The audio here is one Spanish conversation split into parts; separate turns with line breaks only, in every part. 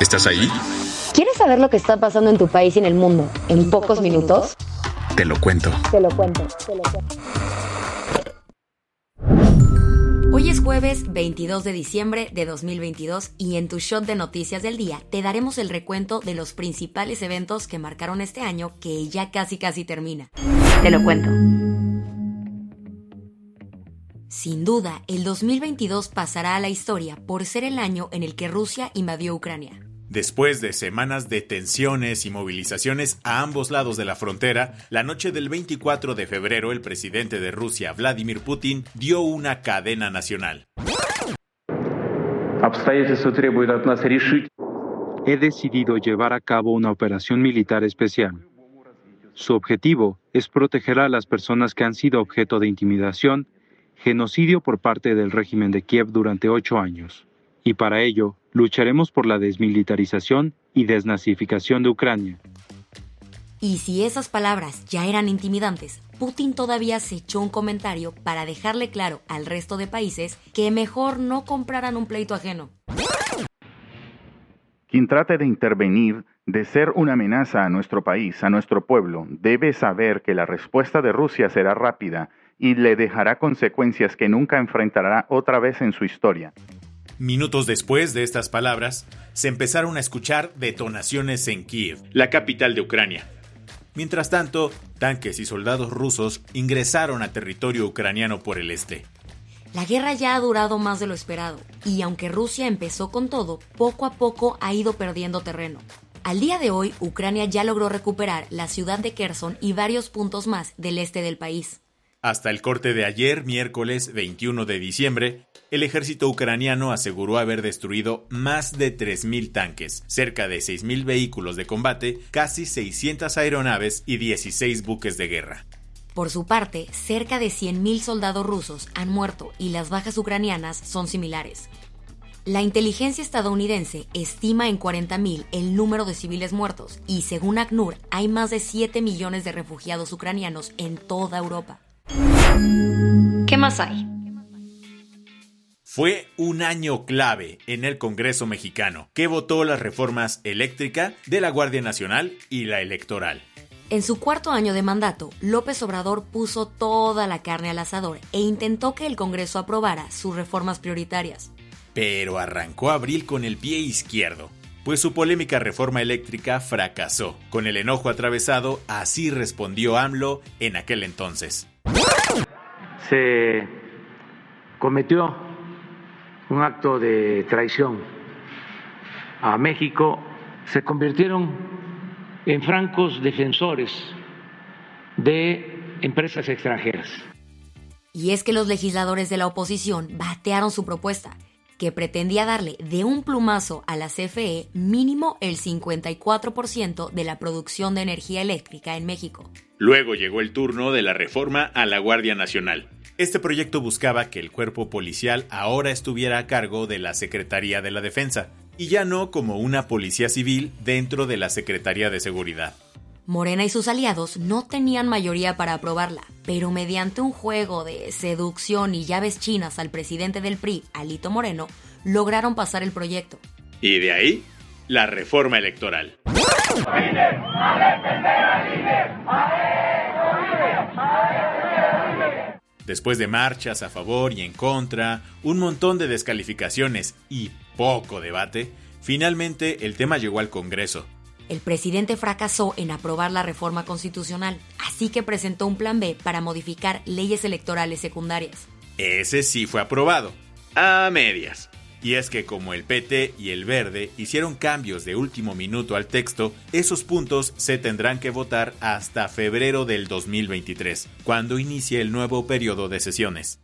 ¿Estás ahí?
¿Quieres saber lo que está pasando en tu país y en el mundo en pocos minutos?
Te lo cuento.
Te lo cuento. Te lo cuento.
Hoy es jueves 22 de diciembre de 2022 y en tu shot de noticias del día te daremos el recuento de los principales eventos que marcaron este año que ya casi casi termina.
Te lo cuento.
Sin duda, el 2022 pasará a la historia por ser el año en el que Rusia invadió Ucrania.
Después de semanas de tensiones y movilizaciones a ambos lados de la frontera, la noche del 24 de febrero el presidente de Rusia, Vladimir Putin, dio una cadena nacional.
He decidido llevar a cabo una operación militar especial. Su objetivo es proteger a las personas que han sido objeto de intimidación, genocidio por parte del régimen de Kiev durante ocho años. Y para ello, lucharemos por la desmilitarización y desnazificación de Ucrania.
Y si esas palabras ya eran intimidantes, Putin todavía se echó un comentario para dejarle claro al resto de países que mejor no compraran un pleito ajeno.
Quien trate de intervenir, de ser una amenaza a nuestro país, a nuestro pueblo, debe saber que la respuesta de Rusia será rápida y le dejará consecuencias que nunca enfrentará otra vez en su historia.
Minutos después de estas palabras, se empezaron a escuchar detonaciones en Kiev, la capital de Ucrania. Mientras tanto, tanques y soldados rusos ingresaron a territorio ucraniano por el este.
La guerra ya ha durado más de lo esperado, y aunque Rusia empezó con todo, poco a poco ha ido perdiendo terreno. Al día de hoy, Ucrania ya logró recuperar la ciudad de Kherson y varios puntos más del este del país.
Hasta el corte de ayer, miércoles 21 de diciembre, el ejército ucraniano aseguró haber destruido más de 3.000 tanques, cerca de 6.000 vehículos de combate, casi 600 aeronaves y 16 buques de guerra.
Por su parte, cerca de 100.000 soldados rusos han muerto y las bajas ucranianas son similares. La inteligencia estadounidense estima en 40.000 el número de civiles muertos y según ACNUR hay más de 7 millones de refugiados ucranianos en toda Europa.
¿Qué más hay?
Fue un año clave en el Congreso mexicano, que votó las reformas eléctrica de la Guardia Nacional y la electoral.
En su cuarto año de mandato, López Obrador puso toda la carne al asador e intentó que el Congreso aprobara sus reformas prioritarias.
Pero arrancó abril con el pie izquierdo, pues su polémica reforma eléctrica fracasó. Con el enojo atravesado, así respondió AMLO en aquel entonces.
Se cometió un acto de traición a México. Se convirtieron en francos defensores de empresas extranjeras.
Y es que los legisladores de la oposición batearon su propuesta, que pretendía darle de un plumazo a la CFE mínimo el 54% de la producción de energía eléctrica en México.
Luego llegó el turno de la reforma a la Guardia Nacional. Este proyecto buscaba que el cuerpo policial ahora estuviera a cargo de la Secretaría de la Defensa, y ya no como una policía civil dentro de la Secretaría de Seguridad.
Morena y sus aliados no tenían mayoría para aprobarla, pero mediante un juego de seducción y llaves chinas al presidente del PRI, Alito Moreno, lograron pasar el proyecto.
Y de ahí, la reforma electoral. Después de marchas a favor y en contra, un montón de descalificaciones y poco debate, finalmente el tema llegó al Congreso.
El presidente fracasó en aprobar la reforma constitucional, así que presentó un plan B para modificar leyes electorales secundarias.
Ese sí fue aprobado, a medias. Y es que como el PT y el Verde hicieron cambios de último minuto al texto, esos puntos se tendrán que votar hasta febrero del 2023, cuando inicie el nuevo periodo de sesiones.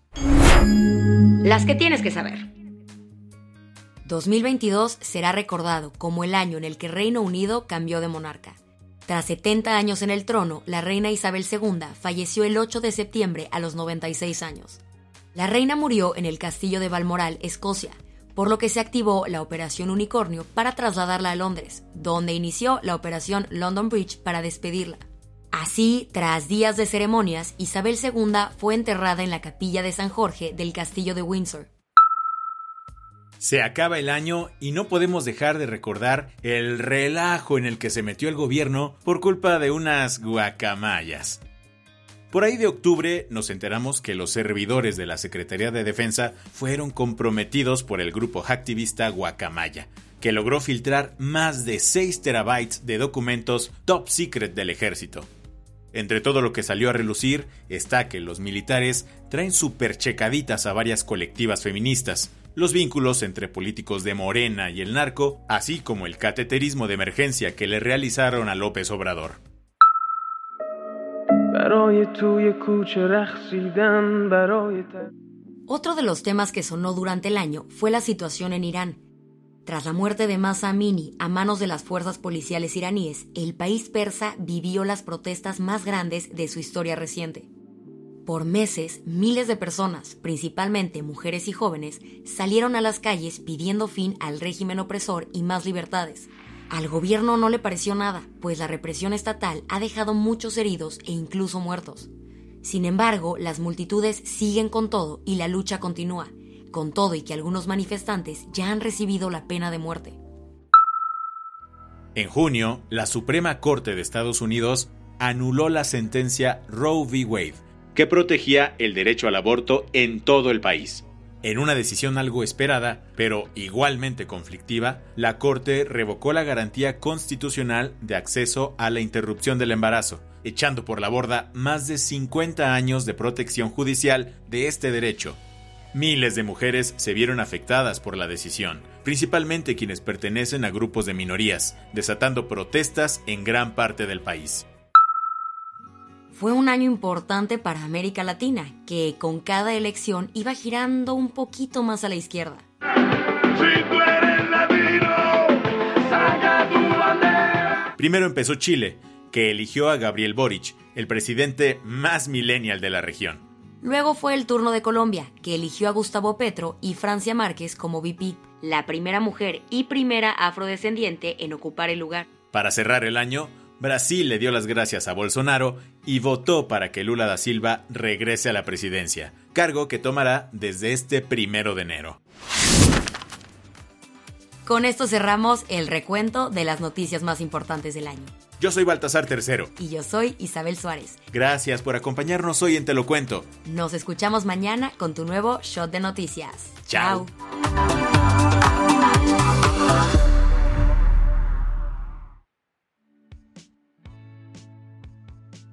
Las que tienes que saber. 2022 será recordado como el año en el que Reino Unido cambió de monarca. Tras 70 años en el trono, la reina Isabel II falleció el 8 de septiembre a los 96 años. La reina murió en el castillo de Balmoral, Escocia, por lo que se activó la Operación Unicornio para trasladarla a Londres, donde inició la Operación London Bridge para despedirla. Así, tras días de ceremonias, Isabel II fue enterrada en la capilla de San Jorge del castillo de Windsor.
Se acaba el año y no podemos dejar de recordar el relajo en el que se metió el gobierno por culpa de unas guacamayas. Por ahí de octubre nos enteramos que los servidores de la Secretaría de Defensa fueron comprometidos por el grupo activista Guacamaya, que logró filtrar más de 6 terabytes de documentos top secret del ejército. Entre todo lo que salió a relucir está que los militares traen superchecaditas a varias colectivas feministas, los vínculos entre políticos de Morena y el narco, así como el cateterismo de emergencia que le realizaron a López Obrador.
Otro de los temas que sonó durante el año fue la situación en Irán. Tras la muerte de Masa Amini a manos de las fuerzas policiales iraníes, el país persa vivió las protestas más grandes de su historia reciente. Por meses, miles de personas, principalmente mujeres y jóvenes, salieron a las calles pidiendo fin al régimen opresor y más libertades. Al gobierno no le pareció nada, pues la represión estatal ha dejado muchos heridos e incluso muertos. Sin embargo, las multitudes siguen con todo y la lucha continúa, con todo y que algunos manifestantes ya han recibido la pena de muerte.
En junio, la Suprema Corte de Estados Unidos anuló la sentencia Roe v. Wade, que protegía el derecho al aborto en todo el país. En una decisión algo esperada, pero igualmente conflictiva, la Corte revocó la garantía constitucional de acceso a la interrupción del embarazo, echando por la borda más de 50 años de protección judicial de este derecho. Miles de mujeres se vieron afectadas por la decisión, principalmente quienes pertenecen a grupos de minorías, desatando protestas en gran parte del país
fue un año importante para América Latina, que con cada elección iba girando un poquito más a la izquierda.
Primero empezó Chile, que eligió a Gabriel Boric, el presidente más millennial de la región.
Luego fue el turno de Colombia, que eligió a Gustavo Petro y Francia Márquez como VP, la primera mujer y primera afrodescendiente en ocupar el lugar.
Para cerrar el año, Brasil le dio las gracias a Bolsonaro y votó para que Lula da Silva regrese a la presidencia, cargo que tomará desde este primero de enero.
Con esto cerramos el recuento de las noticias más importantes del año.
Yo soy Baltasar Tercero.
Y yo soy Isabel Suárez.
Gracias por acompañarnos hoy en Te lo Cuento.
Nos escuchamos mañana con tu nuevo Shot de Noticias. Chao.